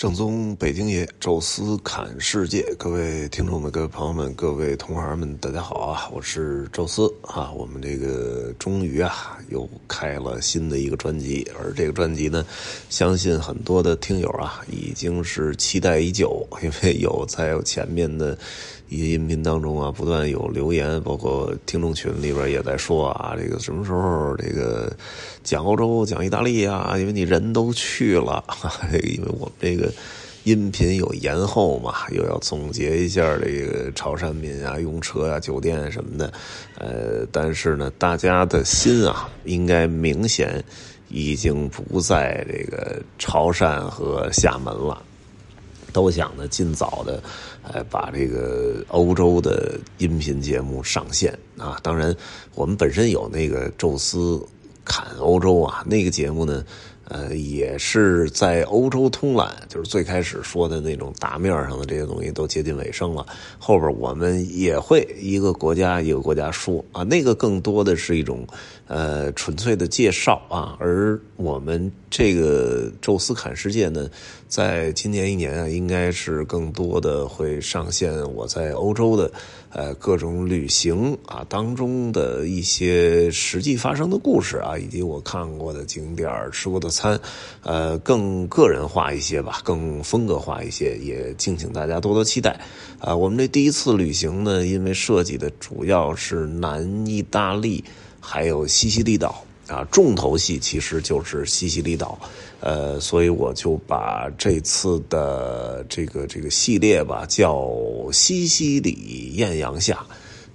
正宗北京爷，宙斯侃世界，各位听众们、各位朋友们、各位同行们，大家好啊！我是宙斯啊。我们这个终于啊，又开了新的一个专辑，而这个专辑呢，相信很多的听友啊，已经是期待已久，因为有在前面的一些音频当中啊，不断有留言，包括听众群里边也在说啊，这个什么时候这个讲欧洲、讲意大利啊？因为你人都去了，因为我们这个。音频有延后嘛？又要总结一下这个潮汕民啊、用车啊、酒店什么的，呃，但是呢，大家的心啊，应该明显已经不在这个潮汕和厦门了，都想呢尽早的，呃，把这个欧洲的音频节目上线啊。当然，我们本身有那个宙斯侃欧洲啊，那个节目呢。呃，也是在欧洲通览，就是最开始说的那种大面上的这些东西都接近尾声了。后边我们也会一个国家一个国家说啊，那个更多的是一种呃纯粹的介绍啊，而我们这个宙斯侃世界呢，在今年一年啊，应该是更多的会上线我在欧洲的呃各种旅行啊当中的一些实际发生的故事啊，以及我看过的景点吃过的。餐，呃，更个人化一些吧，更风格化一些，也敬请大家多多期待。啊，我们这第一次旅行呢，因为设计的主要是南意大利，还有西西里岛啊，重头戏其实就是西西里岛，呃，所以我就把这次的这个这个系列吧，叫西西里艳阳下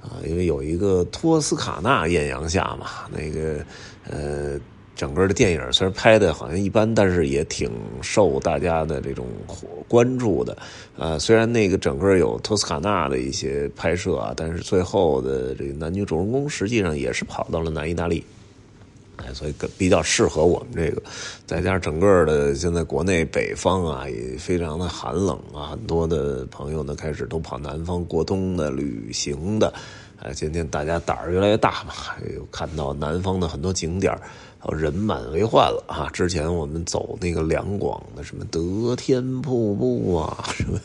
啊，因为有一个托斯卡纳艳阳下嘛，那个呃。整个的电影虽然拍的好像一般，但是也挺受大家的这种关注的。呃，虽然那个整个有托斯卡纳的一些拍摄啊，但是最后的这个男女主人公实际上也是跑到了南意大利。哎，所以比较适合我们这个。再加上整个的现在国内北方啊也非常的寒冷啊，很多的朋友呢开始都跑南方过冬的旅行的。哎，今天大家胆儿越来越大嘛，看到南方的很多景点人满为患了啊！之前我们走那个两广的什么德天瀑布啊，什么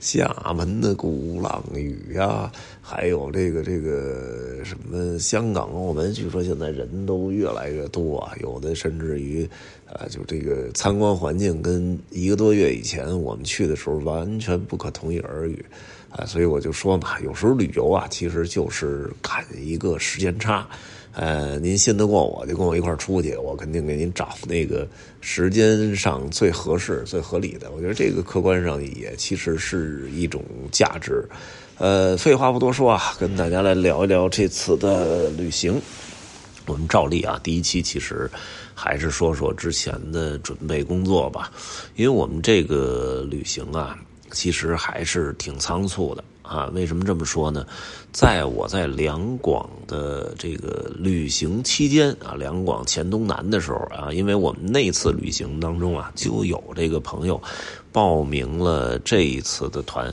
厦门的鼓浪屿呀，还有这个这个什么香港澳门，据说现在人都越来越多啊，有的甚至于啊，就这个参观环境跟一个多月以前我们去的时候完全不可同日而语啊！所以我就说嘛，有时候旅游啊，其实就是赶一个时间差。呃，您信得过我，就跟我一块出去，我肯定给您找那个时间上最合适、最合理的。我觉得这个客观上也其实是一种价值。呃，废话不多说啊，跟大家来聊一聊这次的旅行。我们照例啊，第一期其实还是说说之前的准备工作吧，因为我们这个旅行啊，其实还是挺仓促的。啊，为什么这么说呢？在我在两广的这个旅行期间啊，两广黔东南的时候啊，因为我们那次旅行当中啊，就有这个朋友报名了这一次的团，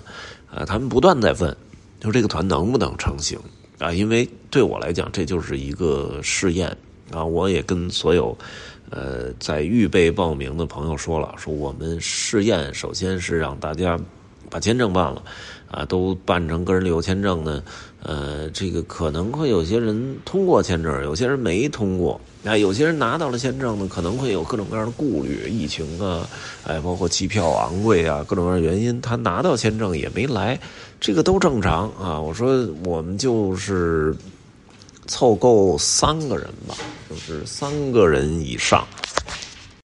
啊，他们不断在问，就这个团能不能成行啊？因为对我来讲，这就是一个试验啊。我也跟所有呃在预备报名的朋友说了，说我们试验首先是让大家把签证办了。啊，都办成个人旅游签证呢，呃，这个可能会有些人通过签证，有些人没通过。啊，有些人拿到了签证呢，可能会有各种各样的顾虑，疫情啊，哎，包括机票昂贵啊，各种各样的原因，他拿到签证也没来，这个都正常啊。我说我们就是凑够三个人吧，就是三个人以上，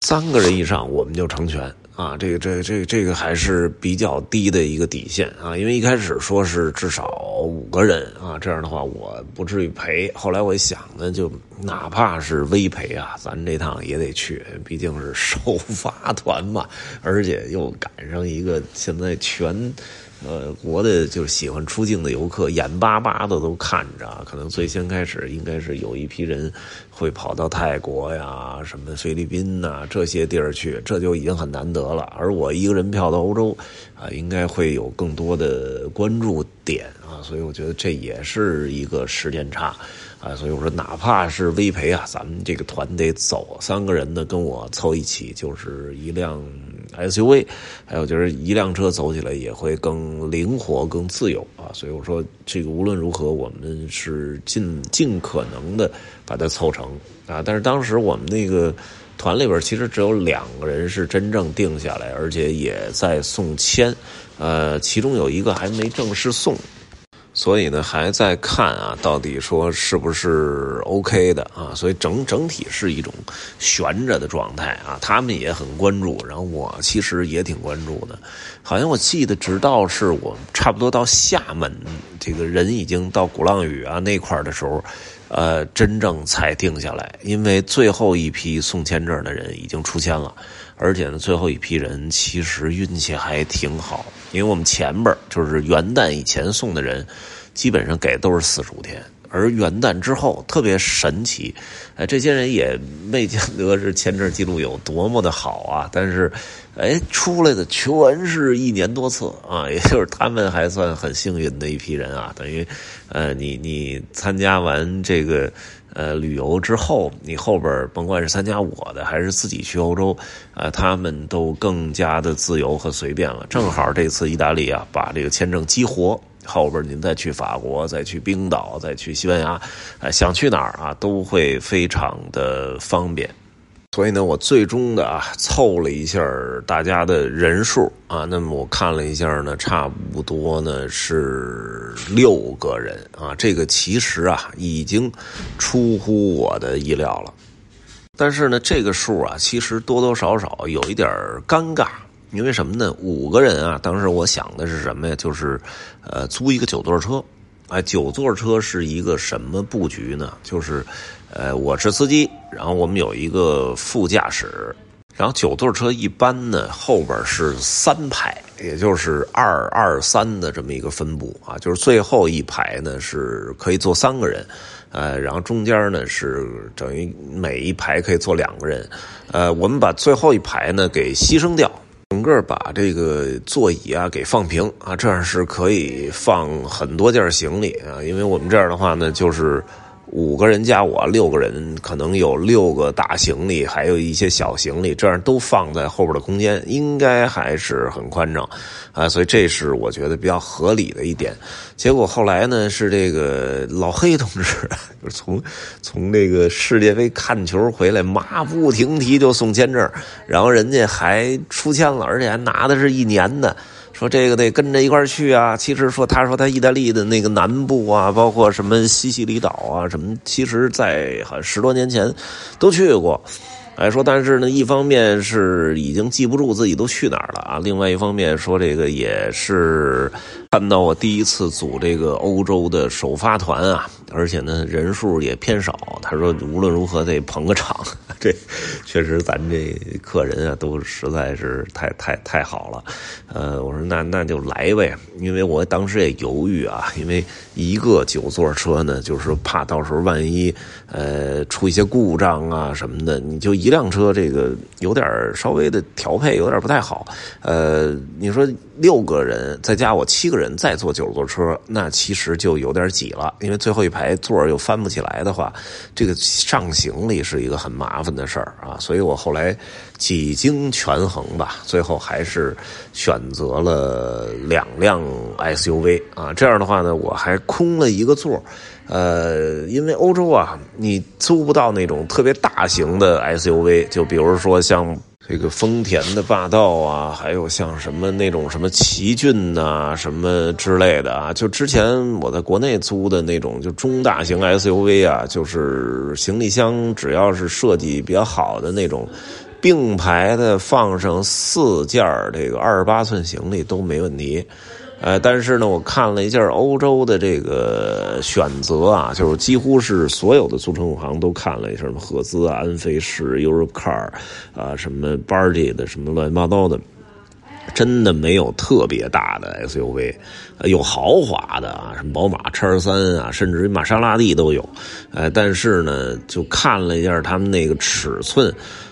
三个人以上我们就成全。啊，这个、这、这、这个还是比较低的一个底线啊，因为一开始说是至少五个人啊，这样的话我不至于赔。后来我一想呢，就哪怕是微赔啊，咱这趟也得去，毕竟是 首发团嘛，而且又赶上一个现在全。呃，国的就是喜欢出境的游客，眼巴巴的都看着。可能最先开始应该是有一批人会跑到泰国呀、什么菲律宾呐这些地儿去，这就已经很难得了。而我一个人票到欧洲，啊，应该会有更多的关注点啊，所以我觉得这也是一个时间差啊。所以我说，哪怕是微赔啊，咱们这个团得走三个人呢，跟我凑一起就是一辆 SUV，还有就是一辆车走起来也会更灵活、更自由啊。所以我说，这个无论如何，我们是尽尽可能的把它凑成啊。但是当时我们那个团里边其实只有两个人是真正定下来，而且也在送签，呃，其中有一个还没正式送。所以呢，还在看啊，到底说是不是 OK 的啊？所以整整体是一种悬着的状态啊。他们也很关注，然后我其实也挺关注的。好像我记得，直到是我差不多到厦门，这个人已经到鼓浪屿啊那块的时候，呃，真正才定下来。因为最后一批送签证的人已经出签了，而且呢，最后一批人其实运气还挺好，因为我们前边就是元旦以前送的人。基本上给都是四十五天，而元旦之后特别神奇，哎，这些人也没见得是签证记录有多么的好啊，但是，哎，出来的全是一年多次啊，也就是他们还算很幸运的一批人啊，等于，呃，你你参加完这个呃旅游之后，你后边甭管是参加我的还是自己去欧洲，啊，他们都更加的自由和随便了。正好这次意大利啊，把这个签证激活。后边您再去法国，再去冰岛，再去西班牙，哎，想去哪儿啊，都会非常的方便。所以呢，我最终的啊，凑了一下大家的人数啊，那么我看了一下呢，差不多呢是六个人啊，这个其实啊已经出乎我的意料了。但是呢，这个数啊，其实多多少少有一点尴尬。因为什么呢？五个人啊，当时我想的是什么呀？就是，呃，租一个九座车。哎，九座车是一个什么布局呢？就是，呃，我是司机，然后我们有一个副驾驶，然后九座车一般呢后边是三排，也就是二二三的这么一个分布啊，就是最后一排呢是可以坐三个人，呃，然后中间呢是等于每一排可以坐两个人，呃，我们把最后一排呢给牺牲掉。个把这个座椅啊给放平啊，这样是可以放很多件行李啊，因为我们这样的话呢，就是。五个人加我六个人，可能有六个大行李，还有一些小行李，这样都放在后边的空间，应该还是很宽敞啊。所以这是我觉得比较合理的一点。结果后来呢，是这个老黑同志，就是从从这个世界杯看球回来，马不停蹄就送签证，然后人家还出签了，而且还拿的是一年的。说这个得跟着一块去啊！其实说，他说他意大利的那个南部啊，包括什么西西里岛啊，什么，其实在十多年前都去过。哎，说但是呢，一方面是已经记不住自己都去哪儿了啊，另外一方面说这个也是。看到我第一次组这个欧洲的首发团啊，而且呢人数也偏少。他说无论如何得捧个场，这确实咱这客人啊都实在是太太太好了。呃，我说那那就来呗，因为我当时也犹豫啊，因为一个九座车呢，就是怕到时候万一呃出一些故障啊什么的，你就一辆车这个有点稍微的调配有点不太好。呃，你说六个人再加我七个。人再坐九座车，那其实就有点挤了，因为最后一排座又翻不起来的话，这个上行李是一个很麻烦的事儿啊。所以我后来几经权衡吧，最后还是选择了两辆 SUV 啊。这样的话呢，我还空了一个座呃，因为欧洲啊，你租不到那种特别大型的 SUV，就比如说像。这个丰田的霸道啊，还有像什么那种什么奇骏呐，什么之类的啊，就之前我在国内租的那种就中大型 SUV 啊，就是行李箱只要是设计比较好的那种，并排的放上四件这个二十八寸行李都没问题。呃，但是呢，我看了一下欧洲的这个选择啊，就是几乎是所有的租车行都看了一下，什么赫兹啊、安飞士、Eurocar 啊、什么 b a r d y 的什么乱七八糟的，真的没有特别大的 SUV，有豪华的啊，什么宝马叉三啊，甚至于玛莎拉蒂都有。呃，但是呢，就看了一下他们那个尺寸。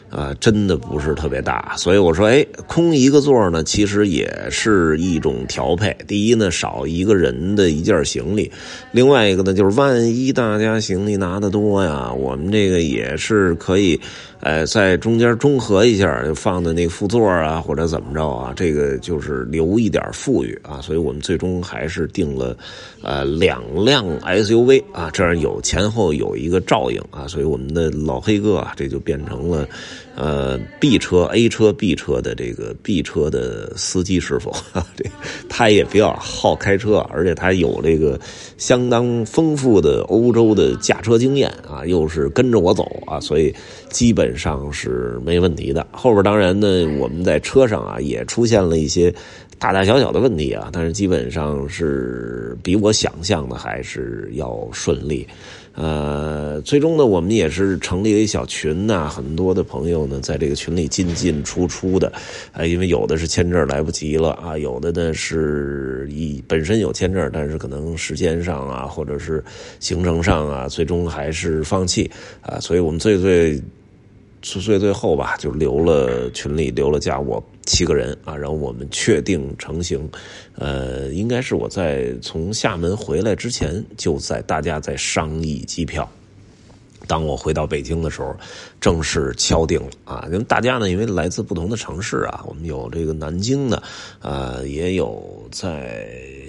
啊，真的不是特别大，所以我说，哎，空一个座呢，其实也是一种调配。第一呢，少一个人的一件行李；另外一个呢，就是万一大家行李拿的多呀，我们这个也是可以。呃，在中间中和一下，放的那副座啊，或者怎么着啊，这个就是留一点富裕啊，所以我们最终还是定了呃两辆 SUV 啊，这样有前后有一个照应啊，所以我们的老黑哥啊，这就变成了呃 B 车 A 车 B 车的这个 B 车的司机师傅啊，这他也比较好开车，而且他有这个相当丰富的欧洲的驾车经验啊，又是跟着我走啊，所以基本上是没问题的。后边当然呢，我们在车上啊也出现了一些大大小小的问题啊，但是基本上是比我想象的还是要顺利。呃，最终呢，我们也是成立了一小群呐，很多的朋友呢在这个群里进进出出的，啊，因为有的是签证来不及了啊，有的呢是以本身有签证，但是可能时间上啊，或者是行程上啊，最终还是放弃啊，所以我们最最。最最后吧，就留了群里留了加我七个人啊，然后我们确定成型，呃，应该是我在从厦门回来之前就在大家在商议机票。当我回到北京的时候，正式敲定了啊！因为大家呢，因为来自不同的城市啊，我们有这个南京的，呃，也有在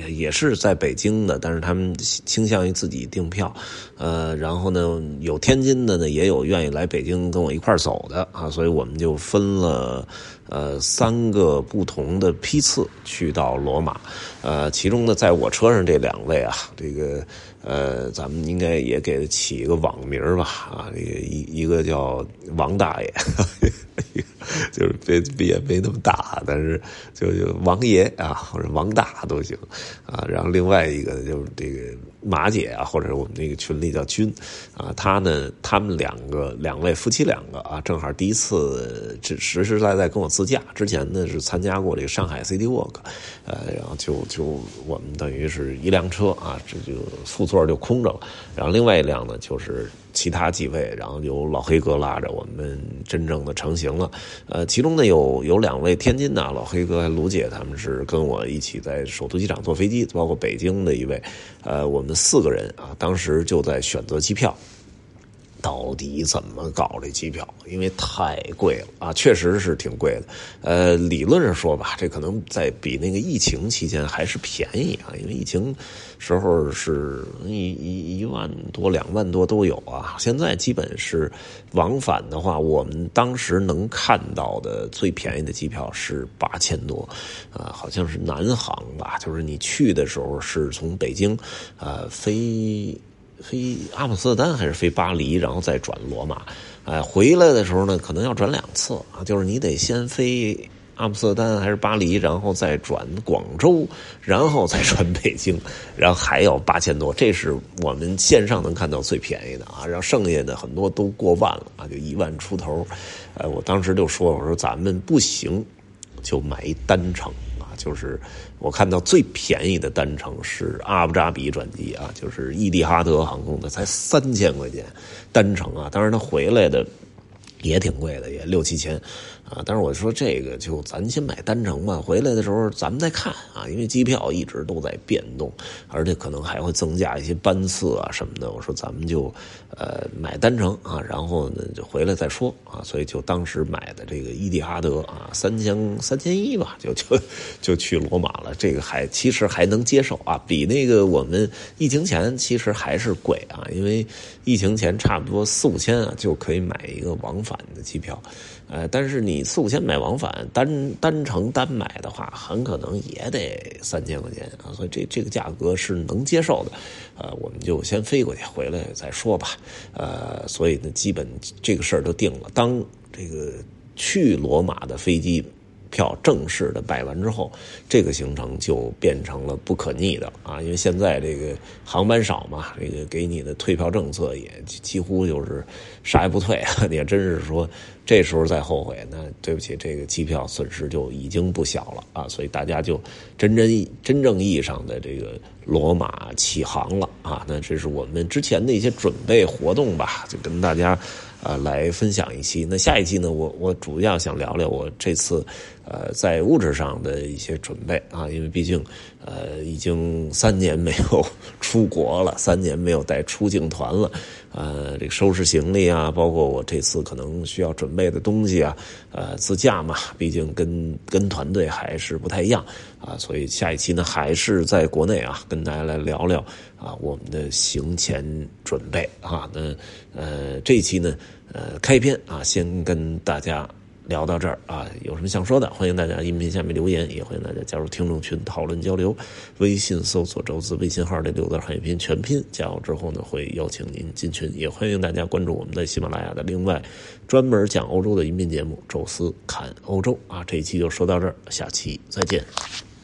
也是在北京的，但是他们倾向于自己订票，呃，然后呢，有天津的呢，也有愿意来北京跟我一块走的啊，所以我们就分了呃三个不同的批次去到罗马，呃，其中呢，在我车上这两位啊，这个。呃，咱们应该也给他起一个网名吧，啊，一一个叫王大爷，就是别别没那么大，但是就就王爷啊，或者王大都行，啊，然后另外一个就是这个。马姐啊，或者我们那个群里叫君，啊，他呢，他们两个两位夫妻两个啊，正好第一次实实实在在跟我自驾，之前呢是参加过这个上海 City Walk，呃，然后就就我们等于是一辆车啊，这就副座就空着了，然后另外一辆呢就是。其他几位，然后由老黑哥拉着我们真正的成型了。呃，其中呢有有两位天津的老黑哥、卢姐，他们是跟我一起在首都机场坐飞机，包括北京的一位，呃，我们四个人啊，当时就在选择机票。到底怎么搞这机票？因为太贵了啊，确实是挺贵的。呃，理论上说吧，这可能在比那个疫情期间还是便宜啊，因为疫情时候是一一一万多、两万多都有啊。现在基本是往返的话，我们当时能看到的最便宜的机票是八千多，啊，好像是南航吧，就是你去的时候是从北京，呃，飞。飞阿姆斯特丹还是飞巴黎，然后再转罗马，哎，回来的时候呢，可能要转两次啊，就是你得先飞阿姆斯特丹还是巴黎，然后再转广州，然后再转北京，然后还要八千多，这是我们线上能看到最便宜的啊，然后剩下的很多都过万了啊，就一万出头，哎，我当时就说，我说咱们不行，就买一单程。就是我看到最便宜的单程是阿布扎比转机啊，就是伊蒂哈德航空的，才三千块钱单程啊。当然，它回来的也挺贵的，也六七千。啊，但是我说这个就咱先买单程吧，回来的时候咱们再看啊，因为机票一直都在变动，而且可能还会增加一些班次啊什么的。我说咱们就呃买单程啊，然后呢就回来再说啊，所以就当时买的这个伊蒂哈德啊，三千三千一吧，就就就去罗马了。这个还其实还能接受啊，比那个我们疫情前其实还是贵啊，因为疫情前差不多四五千啊就可以买一个往返的机票。呃，但是你四五千买往返单单程单买的话，很可能也得三千块钱啊，所以这这个价格是能接受的，呃，我们就先飞过去，回来再说吧，呃，所以呢，基本这个事儿都定了。当这个去罗马的。飞机。票正式的。摆完之后，这个行程就变成了不可逆的。啊！因为现在这个航班少嘛，这个给你的。退票政策也几乎就是啥也不退啊！你真是说这时候再后悔，那对不起，这个机票损失就已经不小了啊！所以大家就真真真正意义上的这个罗马起航了啊！那这是我们之前的一些准备活动吧，就跟大家。啊，来分享一期。那下一期呢？我我主要想聊聊我这次，呃，在物质上的一些准备啊，因为毕竟呃已经三年没有出国了，三年没有带出境团了，呃，这个收拾行李啊，包括我这次可能需要准备的东西啊，呃，自驾嘛，毕竟跟跟团队还是不太一样啊，所以下一期呢，还是在国内啊，跟大家来聊聊啊我们的行前准备啊，那呃这一期呢，呃开篇啊，先跟大家。聊到这儿啊，有什么想说的，欢迎大家音频下面留言，也欢迎大家加入听众群讨论交流。微信搜索“周四”微信号的六字汉语拼音全拼，加我之后呢，会邀请您进群。也欢迎大家关注我们在喜马拉雅的另外专门讲欧洲的音频节目《宙斯看欧洲》啊。这一期就说到这儿，下期再见。